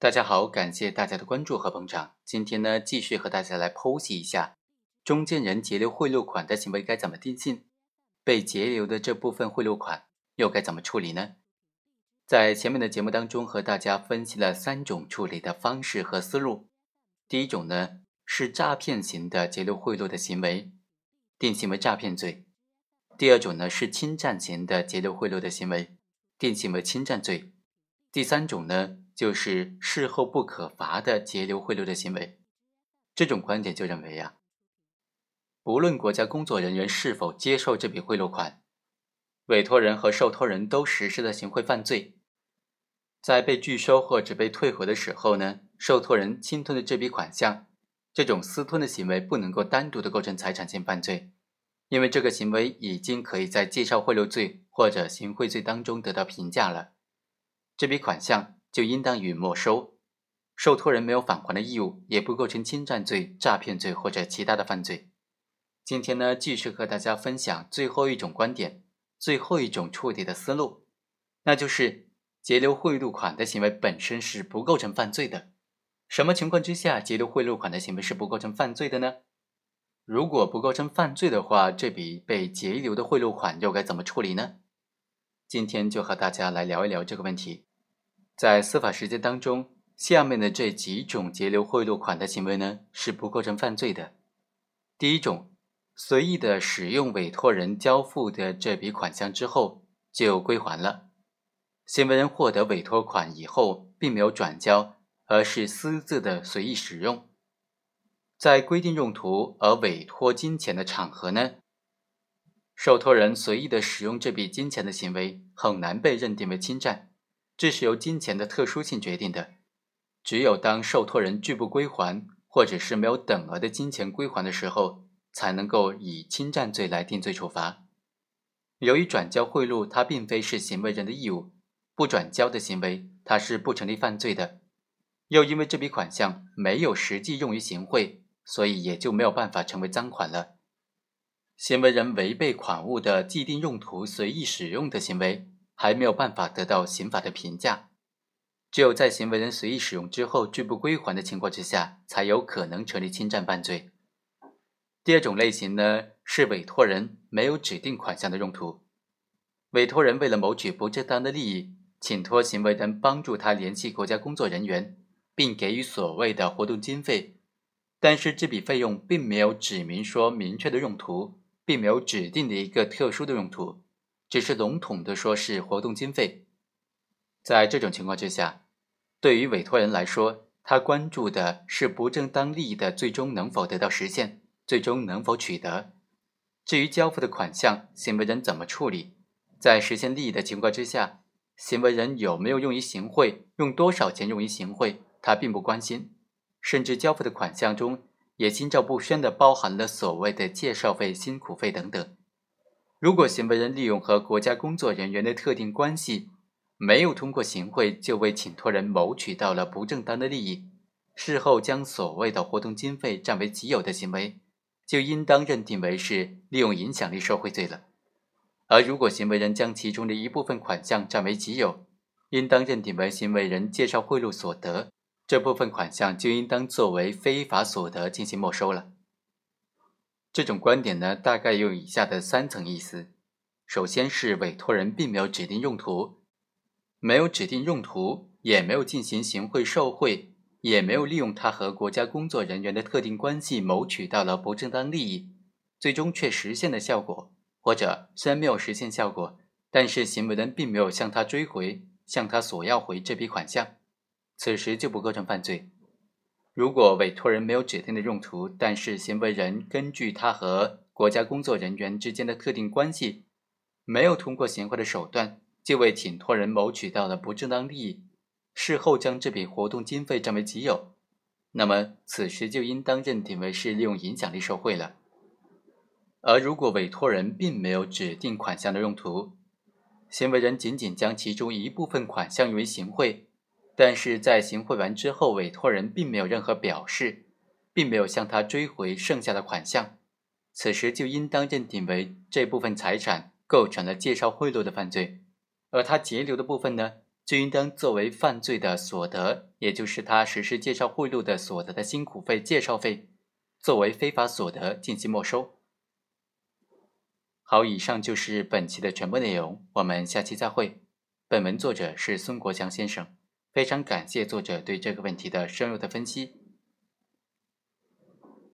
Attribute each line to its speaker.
Speaker 1: 大家好，感谢大家的关注和捧场。今天呢，继续和大家来剖析一下中间人截留贿赂款的行为该怎么定性，被截留的这部分贿赂款又该怎么处理呢？在前面的节目当中，和大家分析了三种处理的方式和思路。第一种呢，是诈骗型的截留贿赂的行为，定性为诈骗罪；第二种呢，是侵占型的截留贿赂的行为，定性为侵占罪；第三种呢。就是事后不可罚的截留贿赂的行为，这种观点就认为呀，不论国家工作人员是否接受这笔贿赂款，委托人和受托人都实施了行贿犯罪，在被拒收或者被退回的时候呢，受托人侵吞的这笔款项，这种私吞的行为不能够单独的构成财产性犯罪，因为这个行为已经可以在介绍贿赂罪或者行贿罪当中得到评价了，这笔款项。就应当予没收，受托人没有返还的义务，也不构成侵占罪、诈骗罪或者其他的犯罪。今天呢，继续和大家分享最后一种观点，最后一种处理的思路，那就是截留贿赂款的行为本身是不构成犯罪的。什么情况之下截留贿赂款的行为是不构成犯罪的呢？如果不构成犯罪的话，这笔被截留的贿赂款又该怎么处理呢？今天就和大家来聊一聊这个问题。在司法实践当中，下面的这几种截留贿赂款的行为呢，是不构成犯罪的。第一种，随意的使用委托人交付的这笔款项之后就归还了。行为人获得委托款以后，并没有转交，而是私自的随意使用，在规定用途而委托金钱的场合呢，受托人随意的使用这笔金钱的行为，很难被认定为侵占。这是由金钱的特殊性决定的，只有当受托人拒不归还，或者是没有等额的金钱归还的时候，才能够以侵占罪来定罪处罚。由于转交贿赂，它并非是行为人的义务，不转交的行为，它是不成立犯罪的。又因为这笔款项没有实际用于行贿，所以也就没有办法成为赃款了。行为人违背款物的既定用途随意使用的行为。还没有办法得到刑法的评价，只有在行为人随意使用之后拒不归还的情况之下，才有可能成立侵占犯罪。第二种类型呢，是委托人没有指定款项的用途，委托人为了谋取不正当的利益，请托行为人帮助他联系国家工作人员，并给予所谓的活动经费，但是这笔费用并没有指明说明确的用途，并没有指定的一个特殊的用途。只是笼统的说是活动经费，在这种情况之下，对于委托人来说，他关注的是不正当利益的最终能否得到实现，最终能否取得。至于交付的款项，行为人怎么处理，在实现利益的情况之下，行为人有没有用于行贿，用多少钱用于行贿，他并不关心。甚至交付的款项中，也心照不宣的包含了所谓的介绍费、辛苦费等等。如果行为人利用和国家工作人员的特定关系，没有通过行贿就为请托人谋取到了不正当的利益，事后将所谓的活动经费占为己有的行为，就应当认定为是利用影响力受贿罪了。而如果行为人将其中的一部分款项占为己有，应当认定为行为人介绍贿赂所得，这部分款项就应当作为非法所得进行没收了。这种观点呢，大概有以下的三层意思：首先是委托人并没有指定用途，没有指定用途，也没有进行行贿受贿，也没有利用他和国家工作人员的特定关系谋取到了不正当利益，最终却实现了效果，或者虽然没有实现效果，但是行为人并没有向他追回、向他索要回这笔款项，此时就不构成犯罪。如果委托人没有指定的用途，但是行为人根据他和国家工作人员之间的特定关系，没有通过行贿的手段，就为请托人谋取到了不正当利益，事后将这笔活动经费占为己有，那么此时就应当认定为是利用影响力受贿了。而如果委托人并没有指定款项的用途，行为人仅仅将其中一部分款项用于行贿。但是在行贿完之后，委托人并没有任何表示，并没有向他追回剩下的款项，此时就应当认定为这部分财产构成了介绍贿赂的犯罪，而他截留的部分呢，就应当作为犯罪的所得，也就是他实施介绍贿赂的所得的辛苦费、介绍费，作为非法所得进行没收。好，以上就是本期的全部内容，我们下期再会。本文作者是孙国强先生，非常感谢作者对这个问题的深入的分析。